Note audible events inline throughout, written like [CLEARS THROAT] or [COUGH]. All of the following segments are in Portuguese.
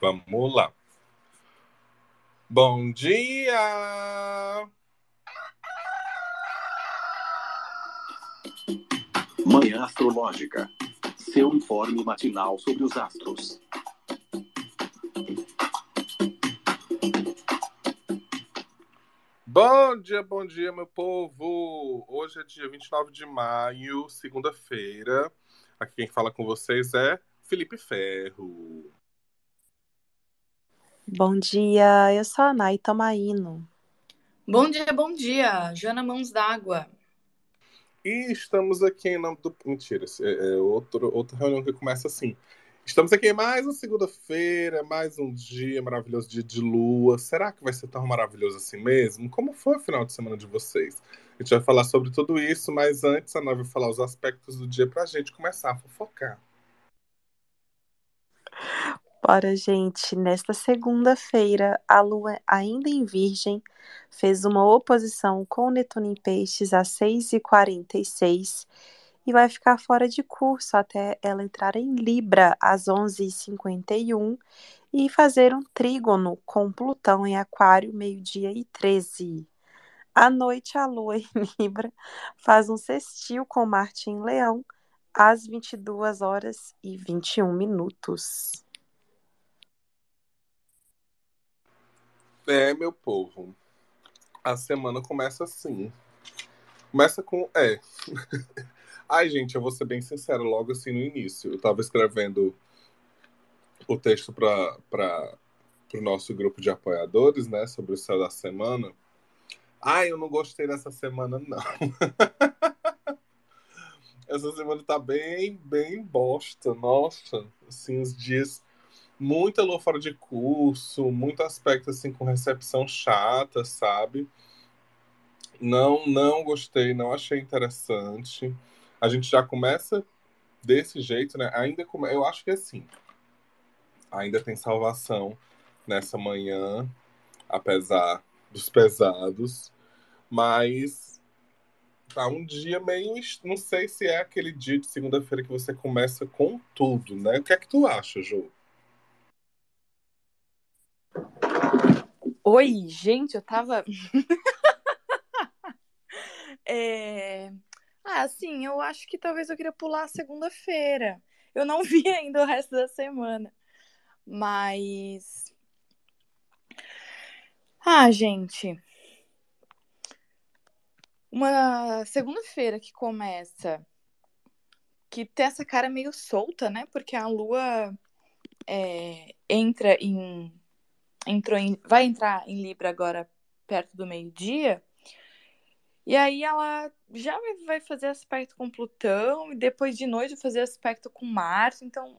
Vamos lá. Bom dia! Manhã Astrológica. Seu informe matinal sobre os astros. Bom dia, bom dia, meu povo! Hoje é dia 29 de maio, segunda-feira. Aqui quem fala com vocês é Felipe Ferro. Bom dia, eu sou a Nay Tomaino. Bom dia, bom dia, Jana Mãos d'Água. E estamos aqui em nome do. Mentira, é, é outro, outra reunião que começa assim. Estamos aqui em mais uma segunda-feira, mais um dia maravilhoso, dia de lua. Será que vai ser tão maravilhoso assim mesmo? Como foi o final de semana de vocês? A gente vai falar sobre tudo isso, mas antes a Nai vai falar os aspectos do dia para a gente começar a fofocar. Bora, gente. Nesta segunda-feira, a Lua, ainda em Virgem, fez uma oposição com Netuno em Peixes às 6h46 e vai ficar fora de curso até ela entrar em Libra às 11h51 e fazer um trígono com Plutão em Aquário, meio-dia e 13. À noite, a Lua [LAUGHS] em Libra faz um sextil com Marte em Leão às 22 horas e 21 minutos. É, meu povo. A semana começa assim. Começa com. É. [LAUGHS] Ai, gente, eu vou ser bem sincero logo assim no início. Eu tava escrevendo o texto para o nosso grupo de apoiadores, né? Sobre o céu da semana. Ai, eu não gostei dessa semana, não. [LAUGHS] Essa semana tá bem, bem bosta. Nossa, assim, os dias muita lua fora de curso, muito aspecto assim com recepção chata, sabe? Não, não gostei, não achei interessante. A gente já começa desse jeito, né? Ainda come... eu acho que assim. Ainda tem salvação nessa manhã, apesar dos pesados, mas tá um dia meio, não sei se é aquele dia de segunda-feira que você começa com tudo, né? O que é que tu acha, Ju? Oi, gente, eu tava. [LAUGHS] é... Ah, sim, eu acho que talvez eu queria pular segunda-feira. Eu não [LAUGHS] vi ainda o resto da semana. Mas. Ah, gente. Uma segunda-feira que começa. Que tem essa cara meio solta, né? Porque a lua é, entra em entrou em, vai entrar em Libra agora perto do meio-dia. E aí ela já vai fazer aspecto com Plutão e depois de noite vai fazer aspecto com Marte. Então,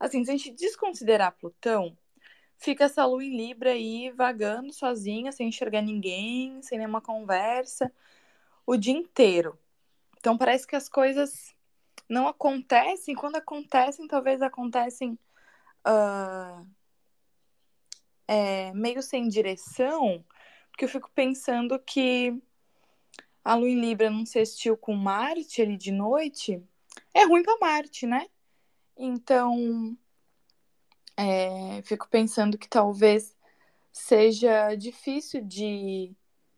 assim, se a gente desconsiderar Plutão, fica essa lua em Libra aí vagando sozinha, sem enxergar ninguém, sem nenhuma conversa, o dia inteiro. Então parece que as coisas não acontecem. Quando acontecem, talvez acontecem uh, é, meio sem direção, porque eu fico pensando que a Lua em Libra não sextil com Marte ali de noite é ruim para Marte, né? Então, é, fico pensando que talvez seja difícil de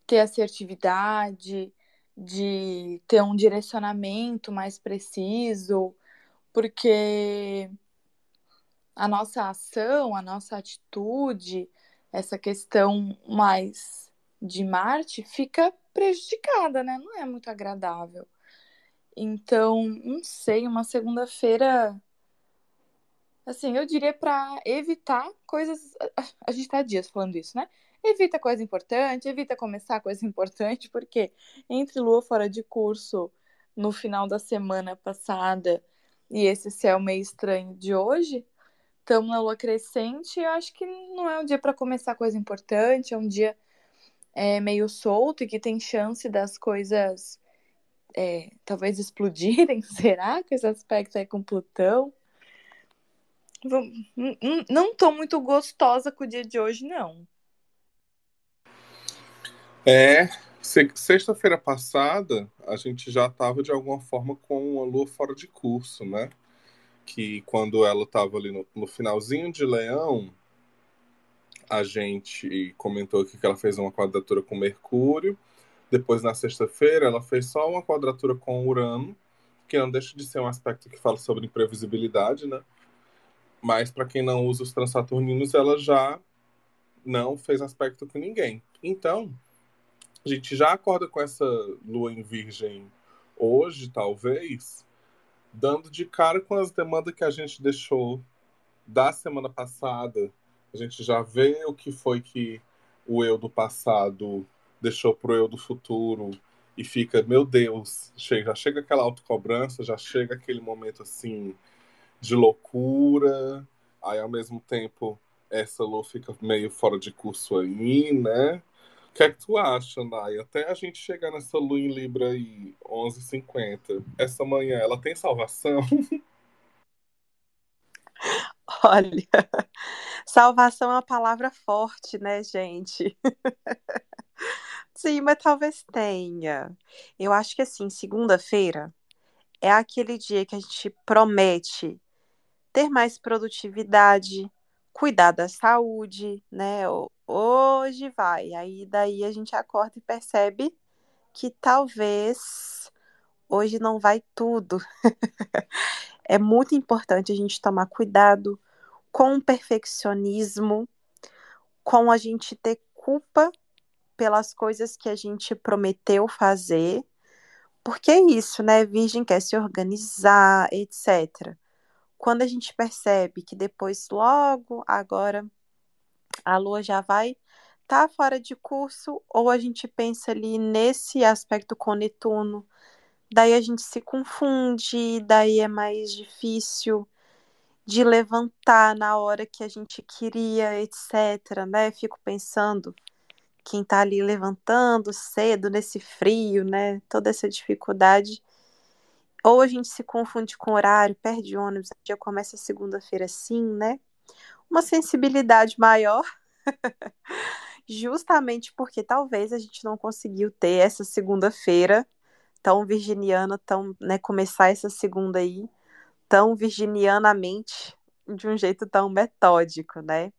ter assertividade, de ter um direcionamento mais preciso, porque a nossa ação, a nossa atitude, essa questão mais de Marte fica prejudicada, né? Não é muito agradável. Então, não sei, uma segunda-feira. Assim, eu diria para evitar coisas. A gente tá dias falando isso, né? Evita coisa importante, evita começar coisa [LAUGHS] importante, porque entre lua fora de curso no final da semana passada e esse céu meio estranho de hoje, estamos na lua crescente, eu acho que não é um dia para começar coisa importante, é um dia é, meio solto e que tem chance das coisas é, talvez explodirem. [LAUGHS] Será que esse aspecto é com Plutão? Não estou muito gostosa com o dia de hoje, não. É, sexta-feira passada a gente já estava de alguma forma com a lua fora de curso, né? Que quando ela estava ali no, no, finalzinho de Leão, a gente comentou aqui que ela fez uma quadratura com Mercúrio. Depois, na sexta-feira, ela fez só uma quadratura com Urano, que não deixa de ser um aspecto que fala sobre imprevisibilidade, né? Mas para quem não usa os transaturninos, ela já não fez aspecto com ninguém. Então, a gente já acorda com essa lua em virgem hoje, talvez, dando de cara com as demandas que a gente deixou da semana passada. A gente já vê o que foi que o eu do passado deixou pro eu do futuro e fica, meu Deus, já chega aquela autocobrança, já chega aquele momento assim de loucura, aí ao mesmo tempo essa lua fica meio fora de curso aí, né? Que é que tu acha, Nai? Até a gente chegar nessa lua em Libra aí, 11h50, essa manhã, ela tem salvação? [LAUGHS] Olha, [LAUGHS] salvação é uma palavra forte, né, gente? [LAUGHS] Sim, mas talvez tenha. Eu acho que assim, segunda-feira é aquele dia que a gente promete ter mais produtividade, cuidar da saúde, né? Hoje vai. Aí daí a gente acorda e percebe que talvez hoje não vai tudo. [LAUGHS] é muito importante a gente tomar cuidado com o perfeccionismo, com a gente ter culpa pelas coisas que a gente prometeu fazer. Porque é isso, né? Virgem quer se organizar, etc quando a gente percebe que depois, logo agora, a lua já vai estar tá fora de curso, ou a gente pensa ali nesse aspecto com Netuno, daí a gente se confunde, daí é mais difícil de levantar na hora que a gente queria, etc, né? Fico pensando quem tá ali levantando cedo nesse frio, né? Toda essa dificuldade ou a gente se confunde com horário, perde ônibus, já começa segunda-feira assim, né? Uma sensibilidade maior, [LAUGHS] justamente porque talvez a gente não conseguiu ter essa segunda-feira tão virginiana, tão, né, começar essa segunda aí tão virginianamente, de um jeito tão metódico, né?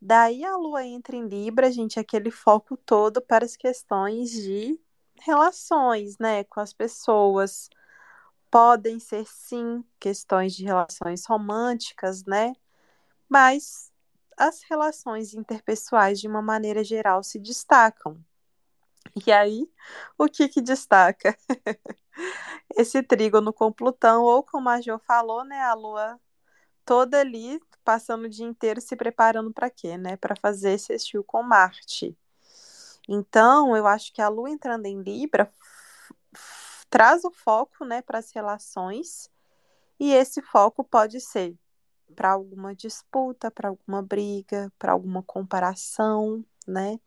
Daí a lua entra em Libra, gente, aquele foco todo para as questões de relações, né, com as pessoas, podem ser sim questões de relações românticas, né? Mas as relações interpessoais, de uma maneira geral, se destacam. E aí, o que que destaca? [LAUGHS] Esse trígono com Plutão, ou como a Jo falou, né, a Lua toda ali, passando o dia inteiro se preparando para quê, né? Para fazer esse estilo com Marte. Então, eu acho que a Lua entrando em Libra traz o foco né, para as relações, e esse foco pode ser para alguma disputa, para alguma briga, para alguma comparação, né?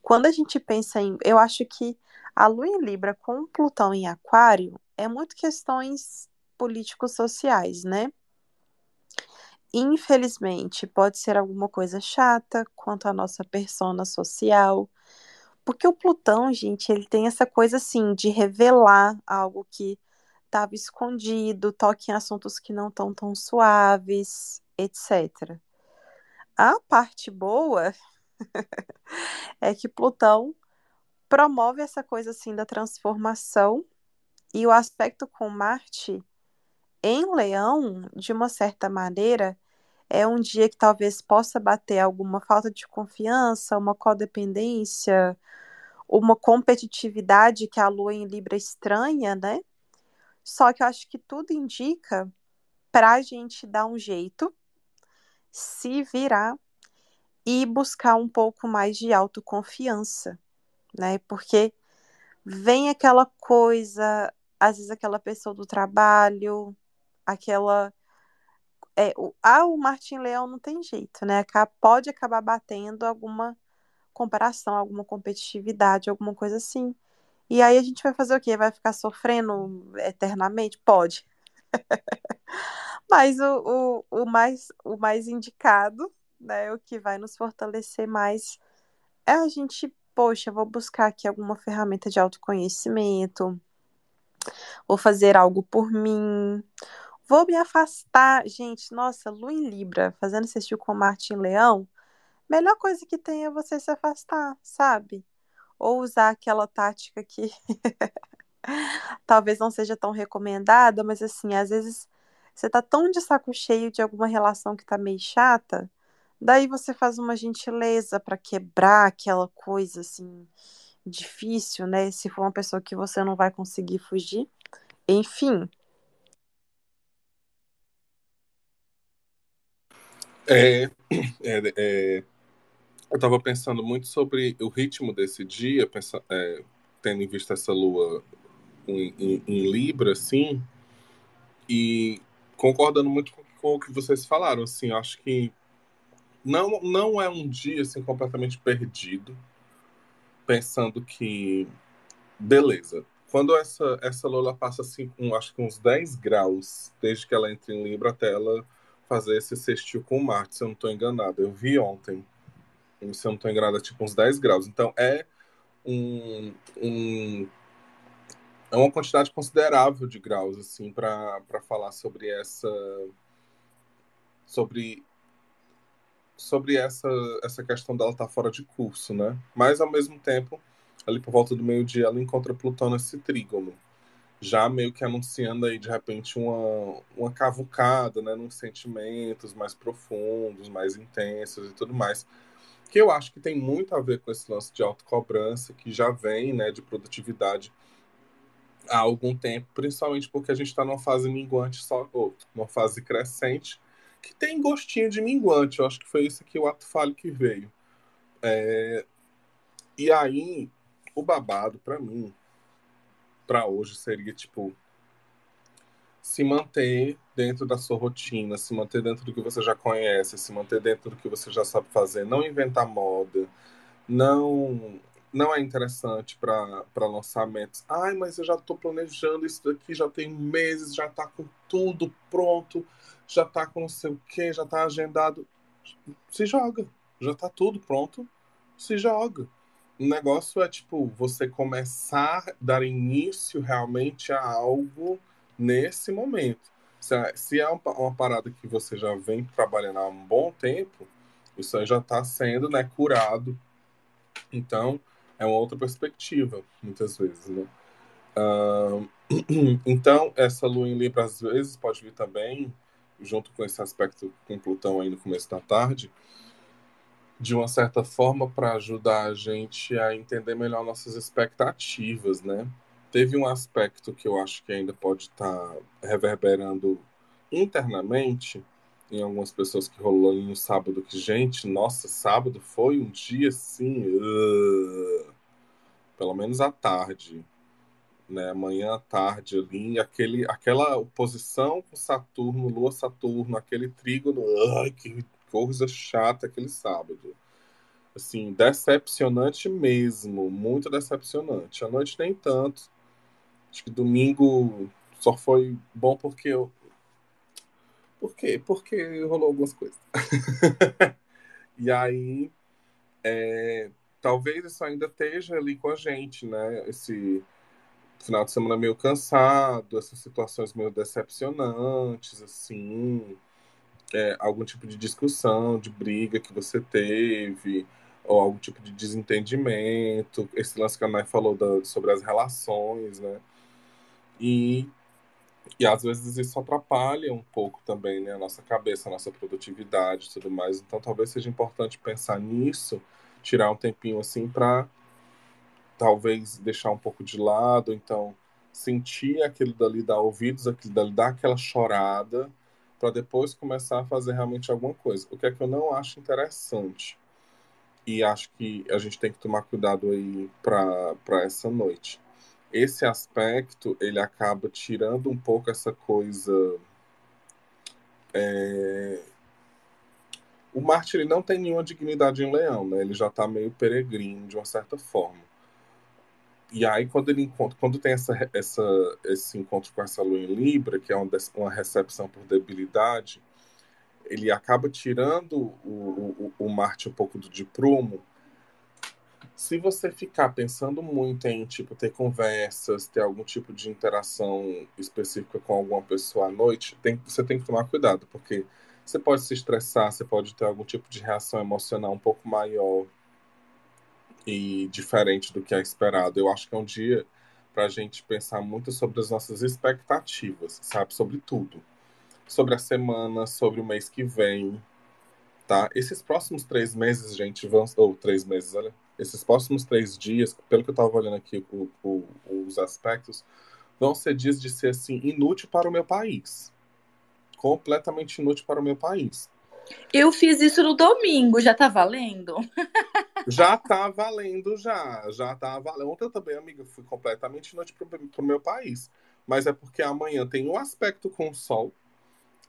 Quando a gente pensa em. Eu acho que a Lua em Libra com Plutão em Aquário é muito questões políticos-sociais, né? Infelizmente, pode ser alguma coisa chata quanto à nossa persona social, porque o Plutão, gente, ele tem essa coisa assim de revelar algo que estava escondido, toque em assuntos que não estão tão suaves, etc. A parte boa [LAUGHS] é que Plutão promove essa coisa assim da transformação e o aspecto com Marte em Leão, de uma certa maneira, é um dia que talvez possa bater alguma falta de confiança, uma codependência, uma competitividade que a lua em Libra estranha, né? Só que eu acho que tudo indica para a gente dar um jeito, se virar e buscar um pouco mais de autoconfiança, né? Porque vem aquela coisa, às vezes aquela pessoa do trabalho, aquela é, o, ah, o Martin Leão não tem jeito, né? Pode acabar batendo alguma comparação, alguma competitividade, alguma coisa assim. E aí a gente vai fazer o quê? Vai ficar sofrendo eternamente? Pode. [LAUGHS] Mas o, o, o, mais, o mais indicado, né, o que vai nos fortalecer mais, é a gente, poxa, vou buscar aqui alguma ferramenta de autoconhecimento, vou fazer algo por mim, Vou me afastar. Gente, nossa, Lu em Libra, fazendo assistir com Martin Leão, melhor coisa que tem é você se afastar, sabe? Ou usar aquela tática que [LAUGHS] talvez não seja tão recomendada, mas assim, às vezes você tá tão de saco cheio de alguma relação que tá meio chata, daí você faz uma gentileza para quebrar aquela coisa assim difícil, né? Se for uma pessoa que você não vai conseguir fugir. Enfim. É, [CLEARS THROAT] é, é, eu estava pensando muito sobre o ritmo desse dia, pensa, é, tendo em vista essa lua em, em, em, Libra, assim, e concordando muito com, com, o que vocês falaram, assim, acho que não, não é um dia assim, completamente perdido, pensando que, beleza, quando essa, essa Lula passa assim, um, acho que uns 10 graus, desde que ela entra em Libra até ela fazer esse sextil com Marte, se eu não estou enganado. Eu vi ontem, se eu não estou enganado, é tipo uns 10 graus. Então é um, um é uma quantidade considerável de graus assim para falar sobre essa sobre sobre essa essa questão dela estar tá fora de curso, né? Mas ao mesmo tempo ali por volta do meio-dia, ela encontra Plutão nesse trígono, já meio que anunciando aí de repente uma, uma cavucada, né, nos sentimentos mais profundos, mais intensos e tudo mais. Que eu acho que tem muito a ver com esse lance de autocobrança que já vem, né, de produtividade há algum tempo, principalmente porque a gente está numa fase minguante, só, ou uma fase crescente, que tem gostinho de minguante. Eu acho que foi isso que o ato falho que veio. É... E aí, o babado, para mim, para hoje, seria tipo se manter dentro da sua rotina, se manter dentro do que você já conhece, se manter dentro do que você já sabe fazer, não inventar moda, não não é interessante para lançamentos. Ai, mas eu já estou planejando isso daqui, já tem meses, já está com tudo pronto, já está com não sei o que, já está agendado. Se joga, já está tudo pronto, se joga. O negócio é, tipo, você começar a dar início realmente a algo nesse momento. Se é, é uma parada que você já vem trabalhando há um bom tempo, isso aí já está sendo né, curado. Então, é uma outra perspectiva, muitas vezes, né? Uh, [CLEARS THROAT] então, essa lua em Libra, às vezes, pode vir também, junto com esse aspecto com Plutão aí no começo da tarde, de uma certa forma para ajudar a gente a entender melhor nossas expectativas, né? Teve um aspecto que eu acho que ainda pode estar tá reverberando internamente em algumas pessoas que rolou no sábado que gente, nossa, sábado foi um dia assim, uh, pelo menos à tarde, né? Amanhã à tarde ali, aquele, aquela oposição com Saturno, Lua Saturno, aquele trígono, ai, que coisa chata aquele sábado. Assim, decepcionante mesmo, muito decepcionante. A noite nem tanto. Acho que domingo só foi bom porque eu. Por quê? Porque rolou algumas coisas. [LAUGHS] e aí, é, talvez isso ainda esteja ali com a gente, né? Esse final de semana meio cansado, essas situações meio decepcionantes, assim é, algum tipo de discussão, de briga que você teve, ou algum tipo de desentendimento. Esse lance que a Mai falou da, sobre as relações, né? E, e às vezes isso atrapalha um pouco também né, a nossa cabeça, a nossa produtividade e tudo mais. Então talvez seja importante pensar nisso, tirar um tempinho assim para talvez deixar um pouco de lado, então sentir aquilo dali, dar ouvidos, aquilo dali, dar aquela chorada para depois começar a fazer realmente alguma coisa. O que é que eu não acho interessante. E acho que a gente tem que tomar cuidado aí para essa noite. Esse aspecto, ele acaba tirando um pouco essa coisa. É... O Marte ele não tem nenhuma dignidade em leão, né? Ele já está meio peregrino, de uma certa forma. E aí, quando ele encontra, quando tem essa, essa, esse encontro com essa lua em Libra, que é uma, uma recepção por debilidade, ele acaba tirando o, o, o Marte um pouco do de prumo, Se você ficar pensando muito em tipo ter conversas, ter algum tipo de interação específica com alguma pessoa à noite, tem, você tem que tomar cuidado, porque você pode se estressar, você pode ter algum tipo de reação emocional um pouco maior e diferente do que é esperado. Eu acho que é um dia para a gente pensar muito sobre as nossas expectativas, sabe? Sobre tudo. Sobre a semana, sobre o mês que vem, tá? Esses próximos três meses, gente, vão. Ou três meses, olha. Esses próximos três dias, pelo que eu estava olhando aqui o, o, os aspectos, vão ser dias de ser assim, inútil para o meu país. Completamente inútil para o meu país. Eu fiz isso no domingo, já tá valendo? [LAUGHS] já tá valendo, já. Já tá valendo. Ontem eu também, amiga, fui completamente inútil pro, pro meu país. Mas é porque amanhã tem um aspecto com o sol.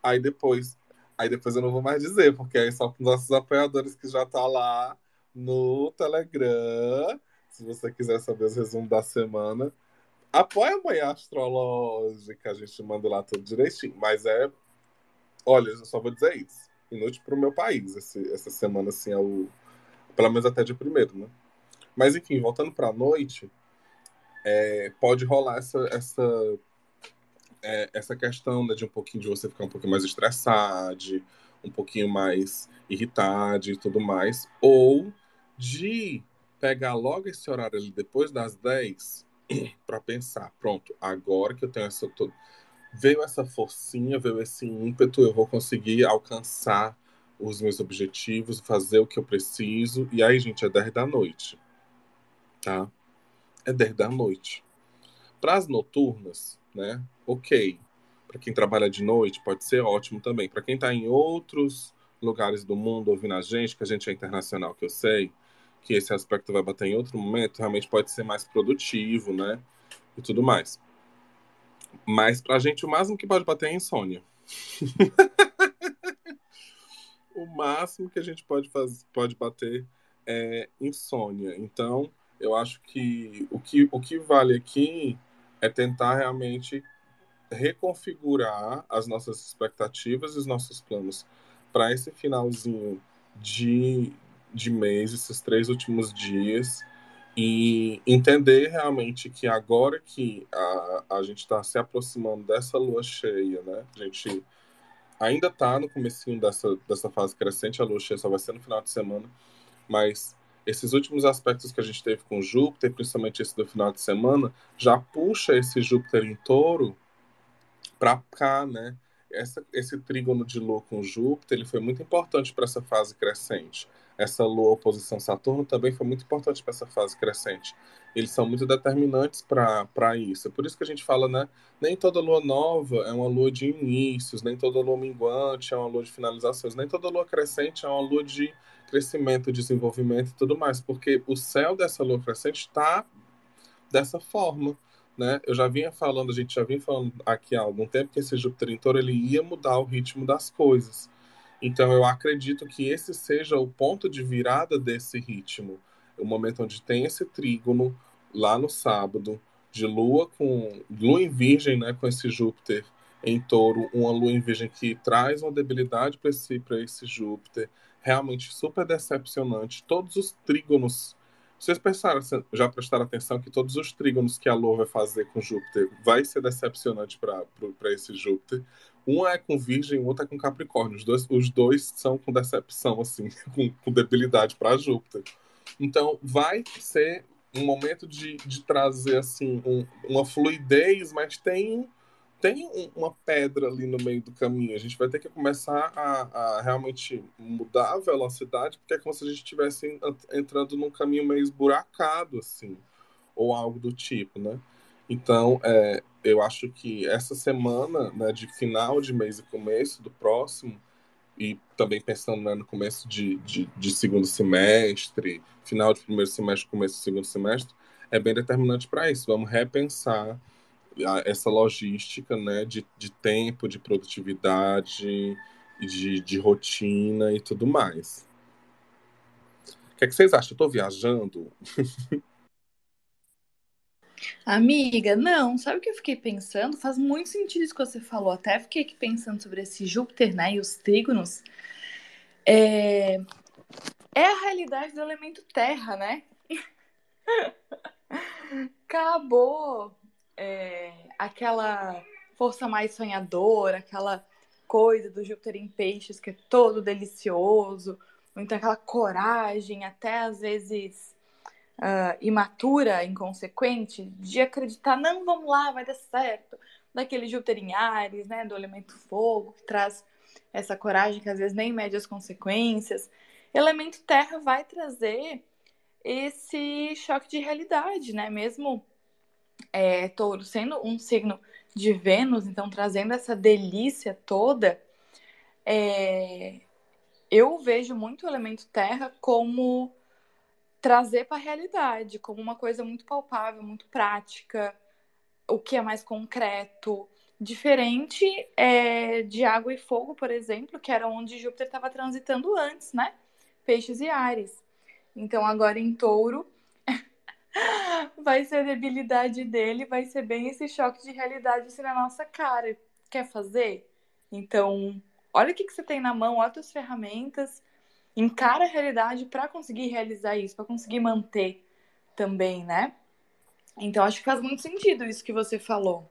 Aí depois. Aí depois eu não vou mais dizer, porque aí só para nossos apoiadores que já tá lá no Telegram. Se você quiser saber os resumos da semana. Apoia a manhã astrológica, a gente manda lá tudo direitinho. Mas é. Olha, eu só vou dizer isso. Inútil pro meu país. Esse, essa semana, assim, é o. Pelo menos até de primeiro, né? Mas enfim, voltando para a noite, é, pode rolar essa, essa, é, essa questão né, de um pouquinho de você ficar um pouquinho mais estressado, um pouquinho mais irritado e tudo mais, ou de pegar logo esse horário ali depois das 10 [CLEARS THROAT] para pensar, pronto, agora que eu tenho essa veio essa forcinha, veio esse ímpeto, eu vou conseguir alcançar os meus objetivos, fazer o que eu preciso. E aí, gente, é 10 da noite. Tá? É 10 da noite. Para as noturnas, né? Ok. Para quem trabalha de noite, pode ser ótimo também. Para quem está em outros lugares do mundo ouvindo a gente, que a gente é internacional, que eu sei, que esse aspecto vai bater em outro momento, realmente pode ser mais produtivo, né? E tudo mais. Mas pra gente, o máximo que pode bater é insônia. [LAUGHS] o máximo que a gente pode, fazer, pode bater é insônia. Então, eu acho que o, que o que vale aqui é tentar realmente reconfigurar as nossas expectativas e os nossos planos para esse finalzinho de, de mês, esses três últimos dias, e entender realmente que agora que a, a gente está se aproximando dessa lua cheia, né? A gente ainda está no comecinho dessa, dessa fase crescente, a lua cheia só vai ser no final de semana, mas esses últimos aspectos que a gente teve com Júpiter, principalmente esse do final de semana, já puxa esse Júpiter em touro para cá, né? Essa, esse trígono de Lua com Júpiter ele foi muito importante para essa fase crescente essa lua oposição Saturno também foi muito importante para essa fase crescente. Eles são muito determinantes para isso. É por isso que a gente fala, né? Nem toda lua nova é uma lua de inícios, nem toda lua minguante é uma lua de finalizações, nem toda lua crescente é uma lua de crescimento, desenvolvimento e tudo mais, porque o céu dessa lua crescente está dessa forma. Né? Eu já vinha falando, a gente já vinha falando aqui há algum tempo que esse Júpiter em Touro ele ia mudar o ritmo das coisas. Então eu acredito que esse seja o ponto de virada desse ritmo, o momento onde tem esse trígono lá no sábado de lua com lua em virgem, né, com esse Júpiter em touro, uma lua em virgem que traz uma debilidade para esse, esse Júpiter, realmente super decepcionante. Todos os trígonos, vocês pensaram, já prestaram atenção que todos os trígonos que a lua vai fazer com Júpiter vai ser decepcionante para esse Júpiter. Um é com Virgem, o outro é com Capricórnio. Os dois, os dois são com decepção, assim, [LAUGHS] com, com debilidade para Júpiter. Então, vai ser um momento de, de trazer, assim, um, uma fluidez, mas tem, tem uma pedra ali no meio do caminho. A gente vai ter que começar a, a realmente mudar a velocidade, porque é como se a gente estivesse entrando num caminho meio esburacado, assim, ou algo do tipo, né? Então, é, eu acho que essa semana, né, de final de mês e começo do próximo, e também pensando né, no começo de, de, de, segundo semestre, final de primeiro semestre, começo do segundo semestre, é bem determinante para isso. Vamos repensar essa logística né, de, de tempo, de produtividade, de, de rotina e tudo mais. O que, é que vocês acham? Eu estou viajando? [LAUGHS] Amiga, não, sabe o que eu fiquei pensando? Faz muito sentido isso que você falou. Até fiquei aqui pensando sobre esse Júpiter, né? E os trígonos. É, é a realidade do elemento terra, né? [LAUGHS] Acabou é, aquela força mais sonhadora, aquela coisa do Júpiter em peixes que é todo delicioso, então aquela coragem, até às vezes uh, imatura, inconsequente, de acreditar, não, vamos lá, vai dar certo. Daquele Júpiter em Ares, né, do elemento fogo, que traz essa coragem que às vezes nem mede as consequências. Elemento terra vai trazer esse choque de realidade, né? Mesmo é, touro sendo um signo de Vênus, então trazendo essa delícia toda, é, eu vejo muito o elemento terra como trazer para a realidade, como uma coisa muito palpável, muito prática, o que é mais concreto, diferente é, de água e fogo, por exemplo, que era onde Júpiter estava transitando antes, né? Peixes e Ares. Então agora em Touro vai ser a debilidade dele, vai ser bem esse choque de realidade assim na nossa cara. Quer fazer? Então, olha o que, que você tem na mão, olha as ferramentas encara a realidade para conseguir realizar isso, para conseguir manter também, né? Então acho que faz muito sentido isso que você falou.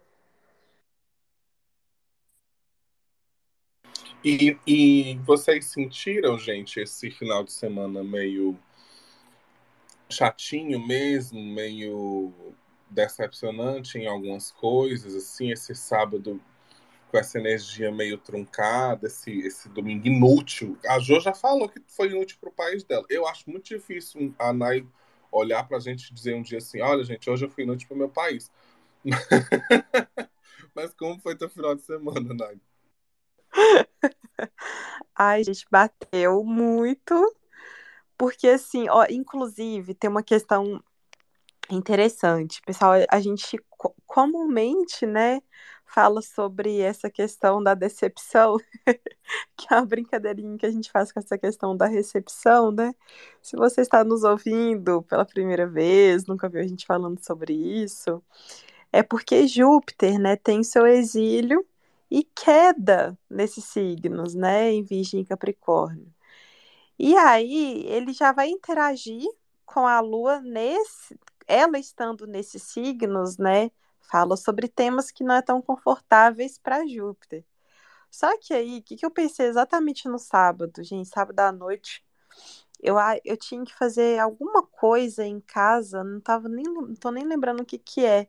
E, e vocês sentiram, gente, esse final de semana meio chatinho mesmo, meio decepcionante em algumas coisas, assim, esse sábado com essa energia meio truncada, esse, esse domingo inútil. A Jo já falou que foi inútil para o país dela. Eu acho muito difícil a Nai olhar para a gente e dizer um dia assim: olha, gente, hoje eu fui inútil para o meu país. [LAUGHS] Mas como foi teu final de semana, Nai? [LAUGHS] Ai, gente, bateu muito. Porque, assim, ó, inclusive, tem uma questão interessante. Pessoal, a gente comumente, né, fala sobre essa questão da decepção, [LAUGHS] que é uma brincadeirinha que a gente faz com essa questão da recepção, né? Se você está nos ouvindo pela primeira vez, nunca viu a gente falando sobre isso, é porque Júpiter, né, tem seu exílio e queda nesses signos, né, em Virgem e Capricórnio. E aí ele já vai interagir com a Lua nesse, ela estando nesses signos, né, fala sobre temas que não é tão confortáveis para Júpiter. Só que aí, o que, que eu pensei exatamente no sábado, gente? Sábado à noite, eu, eu tinha que fazer alguma coisa em casa, não tava nem, não tô nem lembrando o que que é.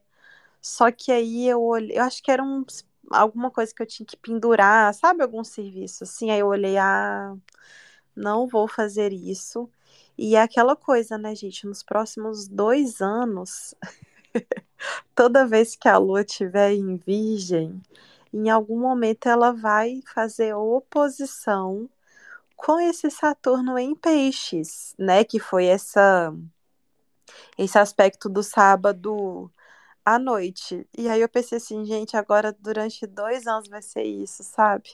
Só que aí eu olhei, eu acho que era um, alguma coisa que eu tinha que pendurar, sabe? Algum serviço assim. Aí eu olhei, ah, não vou fazer isso. E é aquela coisa, né, gente? Nos próximos dois anos, [LAUGHS] toda vez que a lua estiver em Virgem, em algum momento ela vai fazer oposição com esse Saturno em Peixes, né? Que foi essa esse aspecto do sábado à noite. E aí eu pensei assim, gente, agora durante dois anos vai ser isso, sabe?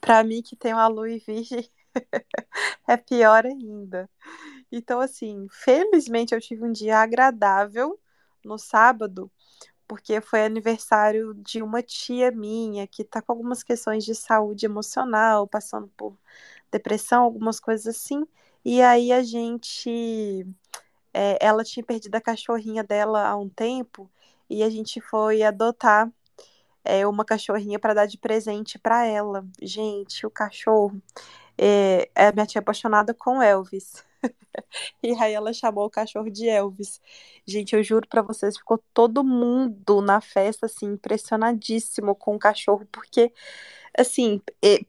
Para mim que tem uma lua em Virgem [LAUGHS] é pior ainda. Então, assim, felizmente eu tive um dia agradável no sábado, porque foi aniversário de uma tia minha que tá com algumas questões de saúde emocional, passando por depressão, algumas coisas assim. E aí a gente. É, ela tinha perdido a cachorrinha dela há um tempo e a gente foi adotar é, uma cachorrinha para dar de presente para ela. Gente, o cachorro. É, a minha tia é apaixonada com Elvis. [LAUGHS] E aí ela chamou o cachorro de Elvis. Gente, eu juro para vocês, ficou todo mundo na festa assim impressionadíssimo com o cachorro, porque assim,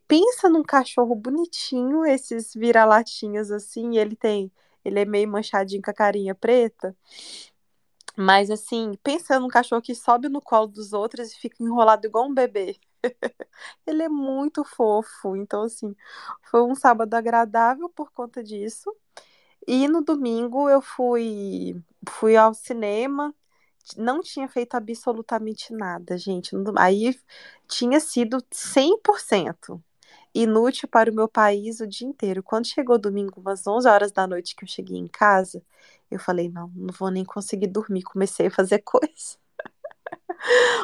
pensa num cachorro bonitinho, esses vira-latinhas assim, ele tem, ele é meio manchadinho com a carinha preta. Mas assim, pensa num cachorro que sobe no colo dos outros e fica enrolado igual um bebê. [LAUGHS] ele é muito fofo. Então, assim, foi um sábado agradável por conta disso. E no domingo eu fui, fui ao cinema, não tinha feito absolutamente nada, gente. Aí tinha sido 100% inútil para o meu país o dia inteiro. Quando chegou domingo, umas 11 horas da noite que eu cheguei em casa, eu falei: não, não vou nem conseguir dormir. Comecei a fazer [LAUGHS] coisa.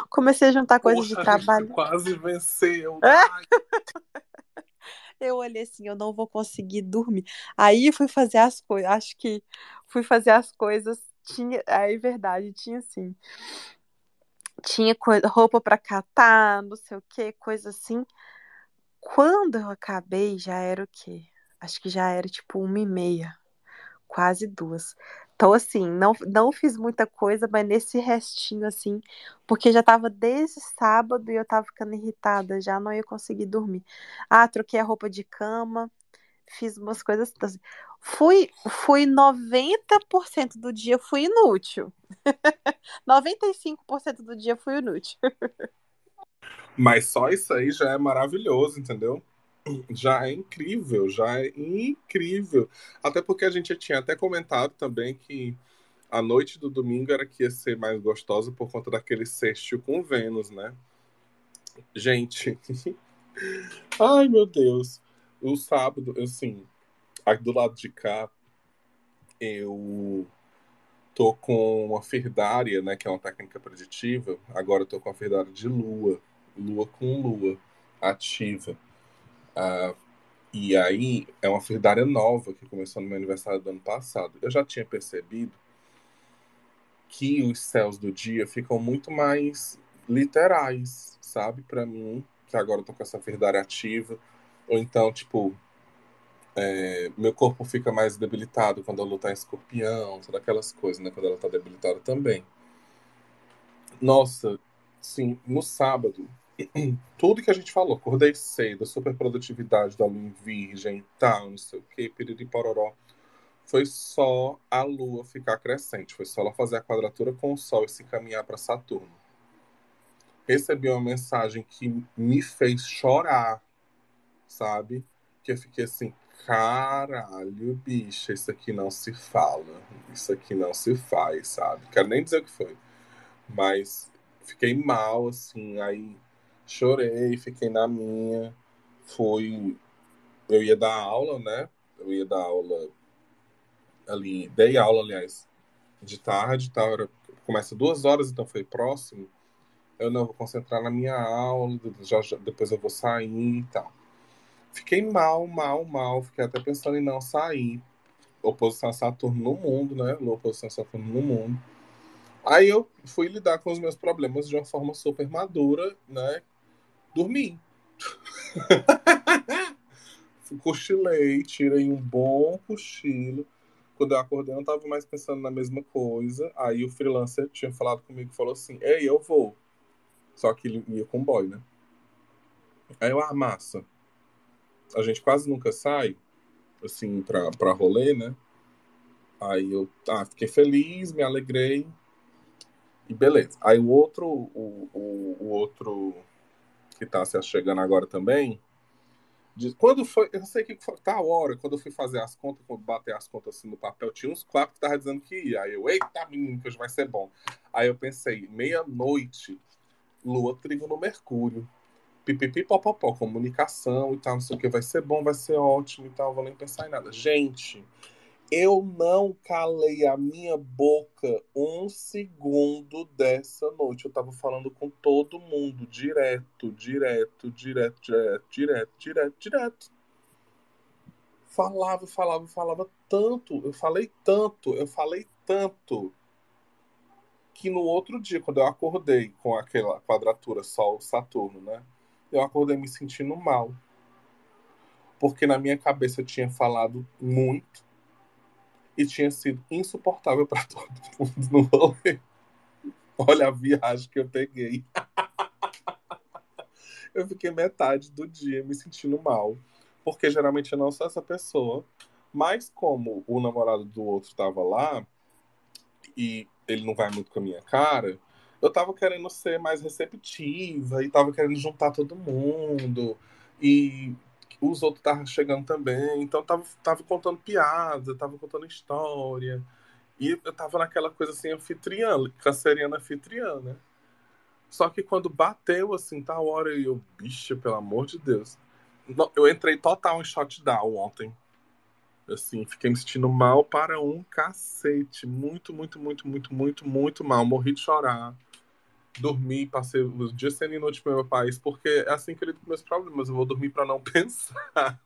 Comecei a juntar coisas de trabalho. Quase venceu. [LAUGHS] Eu olhei assim, eu não vou conseguir dormir. Aí fui fazer as coisas, acho que fui fazer as coisas tinha, é verdade, tinha sim. Tinha coisa, roupa para catar, não sei o que, coisa assim. Quando eu acabei, já era o quê? Acho que já era tipo uma e meia, quase duas. Então, assim, não, não fiz muita coisa, mas nesse restinho, assim, porque já tava desde sábado e eu tava ficando irritada, já não ia conseguir dormir. Ah, troquei a roupa de cama, fiz umas coisas. Assim. Fui, fui 90% do dia fui inútil. [LAUGHS] 95% do dia fui inútil. [LAUGHS] Mas só isso aí já é maravilhoso, entendeu? Já é incrível, já é incrível. Até porque a gente tinha até comentado também que a noite do domingo era que ia ser mais gostosa por conta daquele sexto com Vênus, né? Gente, [LAUGHS] ai meu Deus. O sábado, assim, aqui do lado de cá, eu tô com uma ferdária, né, que é uma técnica preditiva. Agora eu tô com a ferdária de lua, lua com lua, ativa. Uh, e aí é uma ferdária nova que começou no meu aniversário do ano passado. Eu já tinha percebido que os céus do dia ficam muito mais literais, sabe, para mim, que agora eu tô com essa ferdária ativa. Ou então, tipo, é, meu corpo fica mais debilitado quando a lua tá em escorpião, todas aquelas coisas, né? Quando ela tá debilitada também. Nossa, sim, no sábado, [CLEARS THROAT] tudo que a gente falou, acordei cedo, super produtividade da lua em virgem tal, não sei o que, piriri pororó, foi só a lua ficar crescente, foi só ela fazer a quadratura com o sol e se encaminhar para Saturno. Recebi uma mensagem que me fez chorar, sabe? Que eu fiquei assim, caralho, bicha, isso aqui não se fala, isso aqui não se faz, sabe? Quero nem dizer o que foi, mas fiquei mal, assim, aí chorei, fiquei na minha, foi, eu ia dar aula, né? Eu ia dar aula ali, dei aula, aliás, de tarde, tá? Era, começa duas horas, então foi próximo. Eu não vou concentrar na minha aula, já, já, depois eu vou sair e tal. Fiquei mal, mal, mal. Fiquei até pensando em não sair. Oposição a Saturno no mundo, né? Oposição a Saturno no mundo. Aí eu fui lidar com os meus problemas de uma forma super madura, né? Dormi. [LAUGHS] Cochilei, tirei um bom cochilo. Quando eu acordei, eu não tava mais pensando na mesma coisa. Aí o freelancer tinha falado comigo e falou assim: Ei, eu vou. Só que ele ia com boy, né? Aí eu, ah, massa a gente quase nunca sai, assim, pra, pra rolê, né? Aí eu ah, fiquei feliz, me alegrei. E beleza. Aí o outro, o, o, o outro que tá se chegando agora também, quando foi, eu sei que foi tal hora, quando eu fui fazer as contas, quando bater as contas assim no papel, tinha uns quatro que tava dizendo que ia. Aí eu, eita, menino, que hoje vai ser bom. Aí eu pensei, meia-noite, lua trigo no Mercúrio pipipi, popopó, comunicação e tal, não sei o que, vai ser bom, vai ser ótimo e tal, vou nem pensar em nada. Gente, eu não calei a minha boca um segundo dessa noite. Eu tava falando com todo mundo, direto, direto, direto, direto, direto, direto, direto. Falava, falava, falava tanto, eu falei tanto, eu falei tanto que no outro dia, quando eu acordei com aquela quadratura Sol-Saturno, né? eu acordei me sentindo mal. Porque na minha cabeça eu tinha falado muito e tinha sido insuportável para [LAUGHS] todo mundo no rolê. Olha a viagem que eu peguei. [LAUGHS] eu fiquei metade do dia me sentindo mal. Porque geralmente eu não sou essa pessoa. Mas como o namorado do outro estava lá e ele não vai muito com a minha cara, eu tava querendo ser mais receptiva e tava querendo juntar todo mundo. E os outros estavam chegando também. Então tava, tava contando piada, tava contando história. E eu tava naquela coisa assim, anfitriã, canceriana anfitriã, né? Só que quando bateu assim, tá hora e eu, bicha, pelo amor de Deus. Eu entrei total em shutdown ontem. Assim, fiquei me sentindo mal para um cacete. Muito, muito, muito, muito, muito, muito mal. Morri de chorar dormir, passei os dias sendo inútil para meu país, porque é assim que lido com meus problemas. Eu vou dormir para não [LAUGHS] pensar.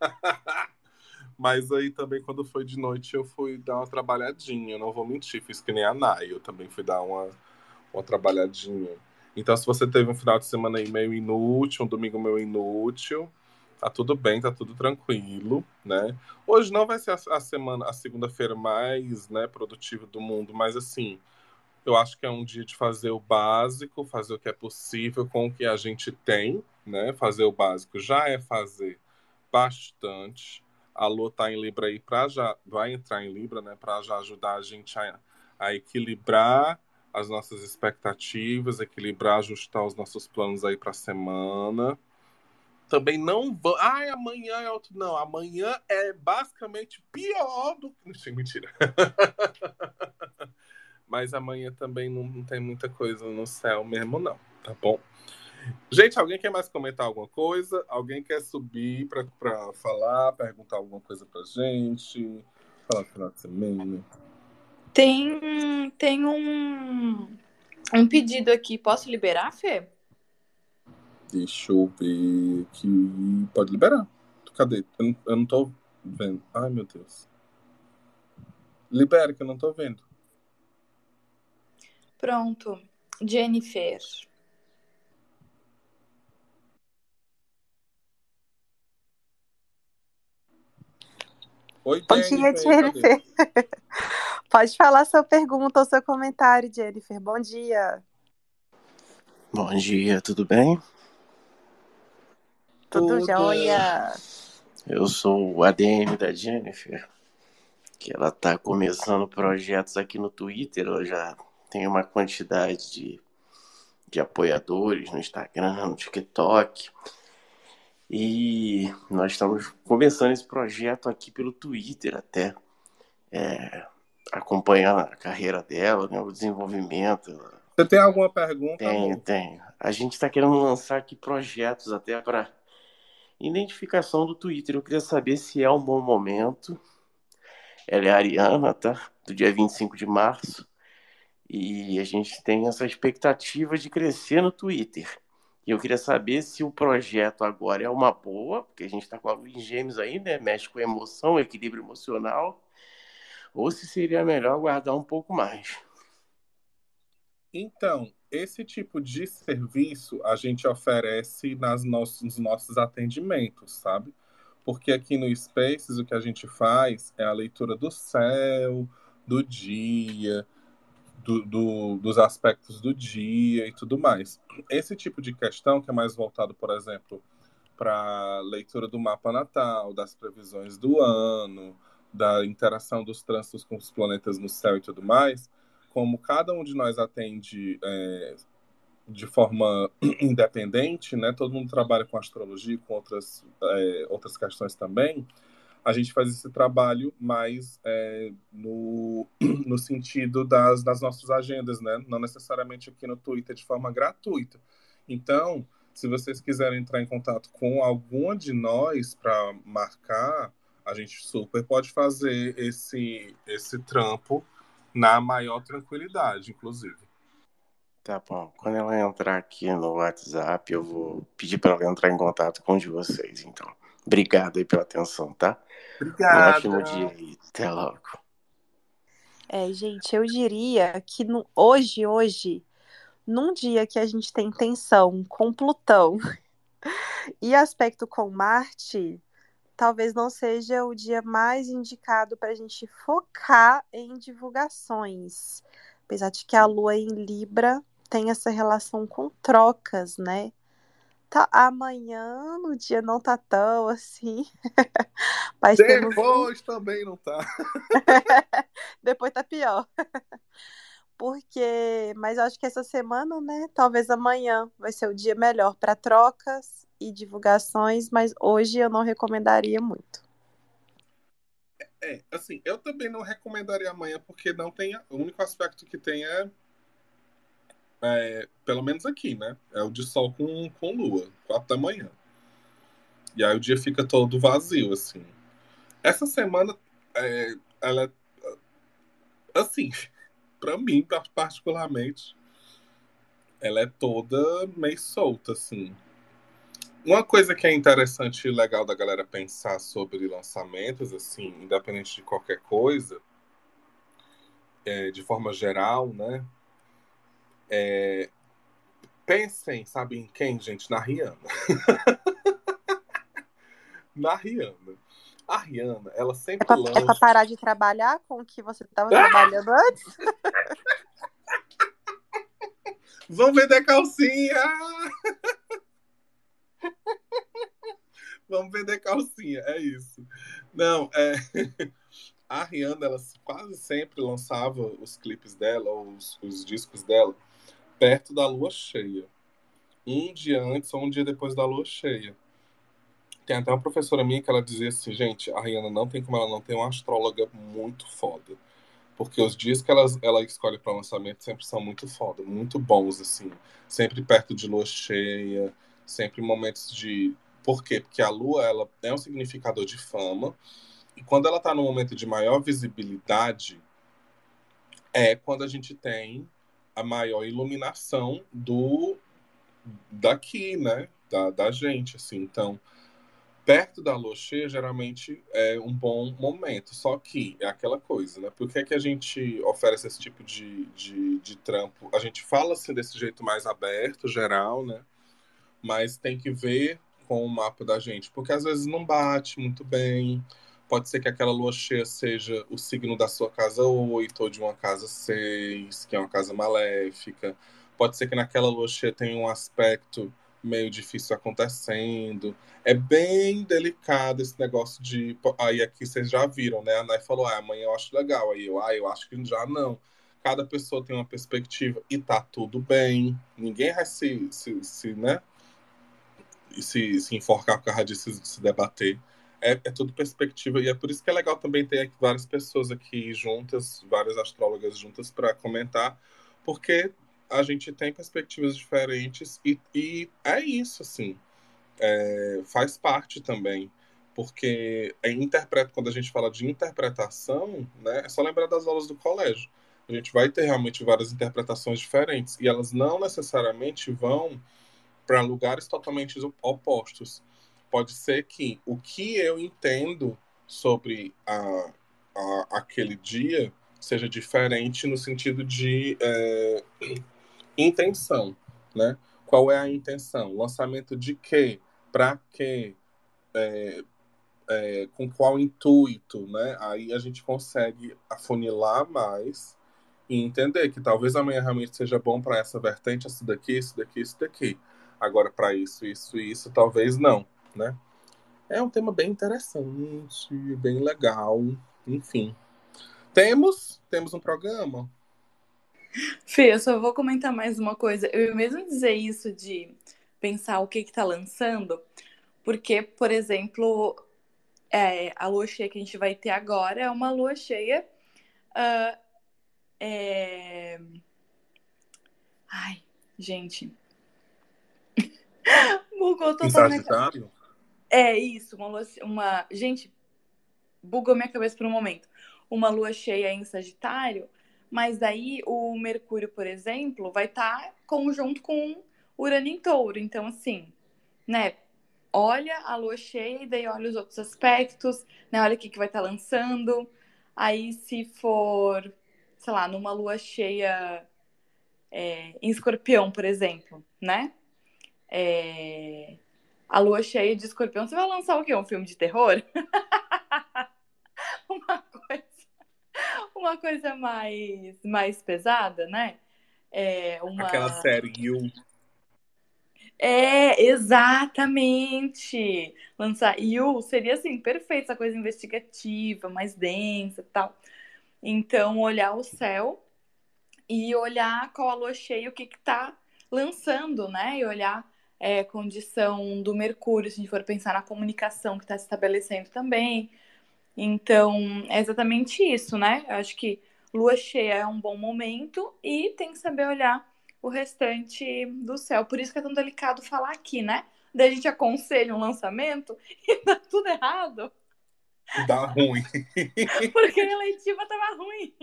Mas aí também, quando foi de noite, eu fui dar uma trabalhadinha. Não vou mentir, fiz que nem a Nai. Eu também fui dar uma, uma trabalhadinha. Então, se você teve um final de semana aí meio inútil, um domingo meio inútil, tá tudo bem, tá tudo tranquilo, né? Hoje não vai ser a, a semana, a segunda-feira mais, né, produtiva do mundo, mas assim, eu acho que é um dia de fazer o básico, fazer o que é possível com o que a gente tem, né? Fazer o básico já é fazer bastante. A Lua tá em Libra aí para já vai entrar em Libra, né, para já ajudar a gente a, a equilibrar as nossas expectativas, equilibrar, ajustar os nossos planos aí para semana. Também não vão. Ai, amanhã é outro. Não, amanhã é basicamente pior do que. [LAUGHS] Mentira. [LAUGHS] Mas amanhã também não, tem muita coisa no céu mesmo, não, tá bom? Gente, alguém quer mais comentar alguma coisa? Alguém quer subir para falar, perguntar alguma coisa pra gente? Falar final de semana. Tem, tem um, um pedido aqui. Posso liberar, Fê? Deixa eu ver aqui. Pode liberar. Cadê? Eu não, eu não tô vendo. Ai, meu Deus. Libera, que eu não tô vendo. Pronto. Jennifer. Oi, Bom dia, Jennifer. [LAUGHS] Pode falar sua pergunta ou seu comentário, Jennifer. Bom dia. Bom dia, tudo bem? Tudo, Tudo. jóia. Eu sou o ADM da Jennifer, que ela está começando projetos aqui no Twitter. Ela já tem uma quantidade de, de apoiadores no Instagram, no TikTok. E nós estamos começando esse projeto aqui pelo Twitter até, é, acompanhando a carreira dela, né, o desenvolvimento. Você tem alguma pergunta? Tem, tem. A gente está querendo lançar aqui projetos até para identificação do Twitter. Eu queria saber se é um bom momento. Ela é a Ariana, tá? Do dia 25 de março. E a gente tem essa expectativa de crescer no Twitter. E eu queria saber se o projeto agora é uma boa, porque a gente está com a luz em gêmeos aí, né? Mexe com emoção, equilíbrio emocional, ou se seria melhor aguardar um pouco mais. Então, esse tipo de serviço a gente oferece nas nossos, nos nossos atendimentos, sabe? Porque aqui no Spaces o que a gente faz é a leitura do céu, do dia, do, do, dos aspectos do dia e tudo mais. Esse tipo de questão, que é mais voltado, por exemplo, para leitura do mapa natal, das previsões do ano, da interação dos trânsitos com os planetas no céu e tudo mais, como cada um de nós atende é, de forma [CLEARS THROAT] independente, né? Todo mundo trabalha com astrologia, com outras, é, outras questões também a gente faz esse trabalho mais é, no, [CLEARS THROAT] no sentido das, das nossas agendas, né? Não necessariamente aqui no Twitter de forma gratuita. Então, se vocês quiserem entrar em contato com alguma de nós para marcar, a gente super pode fazer esse, esse trampo na maior tranquilidade, inclusive. Tá bom. Quando ela entrar aqui no WhatsApp, eu vou pedir para ela entrar em contato com um de vocês, então. Obrigado aí pela atenção, tá? Obrigado. Um ótimo dia e até logo. É, gente, eu diria que no, hoje, hoje, num dia que a gente tem tensão com Plutão [LAUGHS] e aspecto com Marte, talvez não seja o dia mais indicado para a gente focar em divulgações. Apesar de que a Lua em Libra tem essa relação com trocas, né? Tá, amanhã no dia não tá tão assim. [LAUGHS] Mas Depois temos... também não tá. [LAUGHS] Depois tá pior. [LAUGHS] Porque, mas acho que essa semana, né? Talvez amanhã vai ser o dia melhor para trocas e divulgações, mas hoje eu não recomendaria muito. É, assim, eu também não recomendaria amanhã, porque não tem. O único aspecto que tem é é, pelo menos aqui, né? É o de sol com, com lua, quatro da manhã. E aí o dia fica todo vazio, assim. Essa semana, é, ela é, assim, [LAUGHS] para mim, particularmente, ela é toda meio solta, assim. Uma coisa que é interessante e legal da galera pensar sobre lançamentos, assim, independente de qualquer coisa, é, de forma geral, né? É, pensem, sabe em quem, gente? Na Rihanna. [LAUGHS] na Rihanna. A Rihanna, ela sempre É pra, lança. é pra parar de trabalhar com o que você estava trabalhando antes? [LAUGHS] Vão vender calcinha! [LAUGHS] Vamos vender calcinha, é isso. Não, é. A Rihanna, ela quase sempre lançava os clipes dela, ou os, os discos dela, perto da lua cheia. Um dia antes ou um dia depois da lua cheia. Tem até uma professora minha que ela dizia assim, gente, a Rihanna não tem como ela não ter uma astróloga muito foda. Porque os dias que ela, ela escolhe para lançamento sempre são muito foda, muito bons, assim. Sempre perto de lua cheia, sempre momentos de. Por quê? Porque a lua ela é um significador de fama. E quando ela está no momento de maior visibilidade, é quando a gente tem a maior iluminação do daqui, né? Da, da gente, assim. Então, perto da lua cheia, geralmente é um bom momento. Só que é aquela coisa, né? Por que, é que a gente oferece esse tipo de, de, de trampo? A gente fala assim desse jeito mais aberto, geral, né? Mas tem que ver com o mapa da gente, porque às vezes não bate muito bem. Pode ser que aquela lua cheia seja o signo da sua casa 8 ou de uma casa 6, que é uma casa maléfica. Pode ser que naquela lua cheia tenha um aspecto meio difícil acontecendo. É bem delicado esse negócio de. Aí aqui vocês já viram, né? A Nai falou, ah, amanhã eu acho legal. Aí eu, ah, eu acho que já não. Cada pessoa tem uma perspectiva e tá tudo bem. Ninguém vai se, se, se né? Se, se enforcar por causa disso, se debater. É, é tudo perspectiva e é por isso que é legal também ter várias pessoas aqui juntas, várias astrólogas juntas para comentar, porque a gente tem perspectivas diferentes e, e é isso, assim. É, faz parte também. Porque é interpreta, quando a gente fala de interpretação, né, é só lembrar das aulas do colégio. A gente vai ter realmente várias interpretações diferentes e elas não necessariamente vão para lugares totalmente opostos. Pode ser que o que eu entendo sobre a, a aquele dia seja diferente no sentido de é, [CLEARS THROAT] intenção, né? Qual é a intenção? Lançamento de quê? Para quê? É, é, com qual intuito, né? Aí a gente consegue afunilar mais e entender que talvez amanhã realmente seja bom para essa vertente, isso daqui, isso daqui, isso daqui. Agora, para isso, isso e isso, talvez não, né? É um tema bem interessante, bem legal, enfim. Temos, temos um programa. Fê, eu só vou comentar mais uma coisa. Eu ia mesmo dizer isso de pensar o que que tá lançando, porque, por exemplo, é, a lua cheia que a gente vai ter agora é uma lua cheia. Uh, é... Ai, gente. [LAUGHS] Bugou Em totalmente. Sagitário? É isso, uma lua. Uma... Gente, bugou minha cabeça por um momento. Uma lua cheia em Sagitário, mas daí o Mercúrio, por exemplo, vai estar conjunto com Urano em Touro. Então, assim, né? Olha a lua cheia e daí olha os outros aspectos, né? Olha o que, que vai estar lançando. Aí, se for, sei lá, numa lua cheia é, em escorpião, por exemplo, né? É, a lua cheia de escorpião, você vai lançar o quê? Um filme de terror? [LAUGHS] uma coisa, uma coisa mais, mais pesada, né? É uma... Aquela série You. É, exatamente. Lançar You seria assim, perfeito, essa coisa investigativa, mais densa e tal. Então, olhar o céu e olhar qual a lua cheia, o que que tá lançando, né? E olhar é, condição do Mercúrio, se a gente for pensar na comunicação que está se estabelecendo também. Então, é exatamente isso, né? Eu acho que lua cheia é um bom momento e tem que saber olhar o restante do céu. Por isso que é tão delicado falar aqui, né? Daí a gente aconselha um lançamento e [LAUGHS] dá tudo errado, Dá ruim. [LAUGHS] porque a eleitiva tava ruim.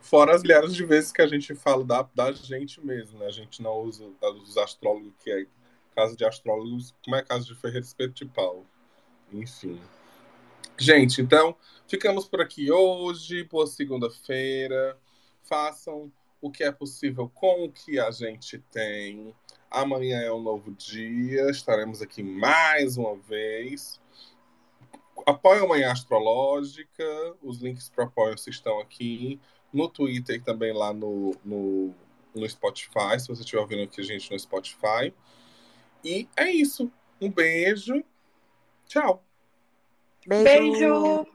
Fora as milhares de vezes que a gente fala da, da gente mesmo, né? A gente não usa os astrólogos, que é casa de astrólogos, como é casa de Ferreira Espeto de Pau. Enfim. Gente, então, ficamos por aqui hoje. Boa segunda-feira. Façam o que é possível com o que a gente tem. Amanhã é um novo dia. Estaremos aqui mais uma vez. Apoie a Manhã Astrológica. Os links para apoio estão aqui. No Twitter e também lá no, no, no Spotify. Se você estiver ouvindo aqui a gente no Spotify. E é isso. Um beijo. Tchau. Beijo. Beijo.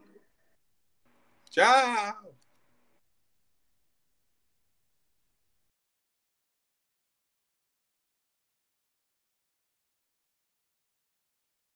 Tchau.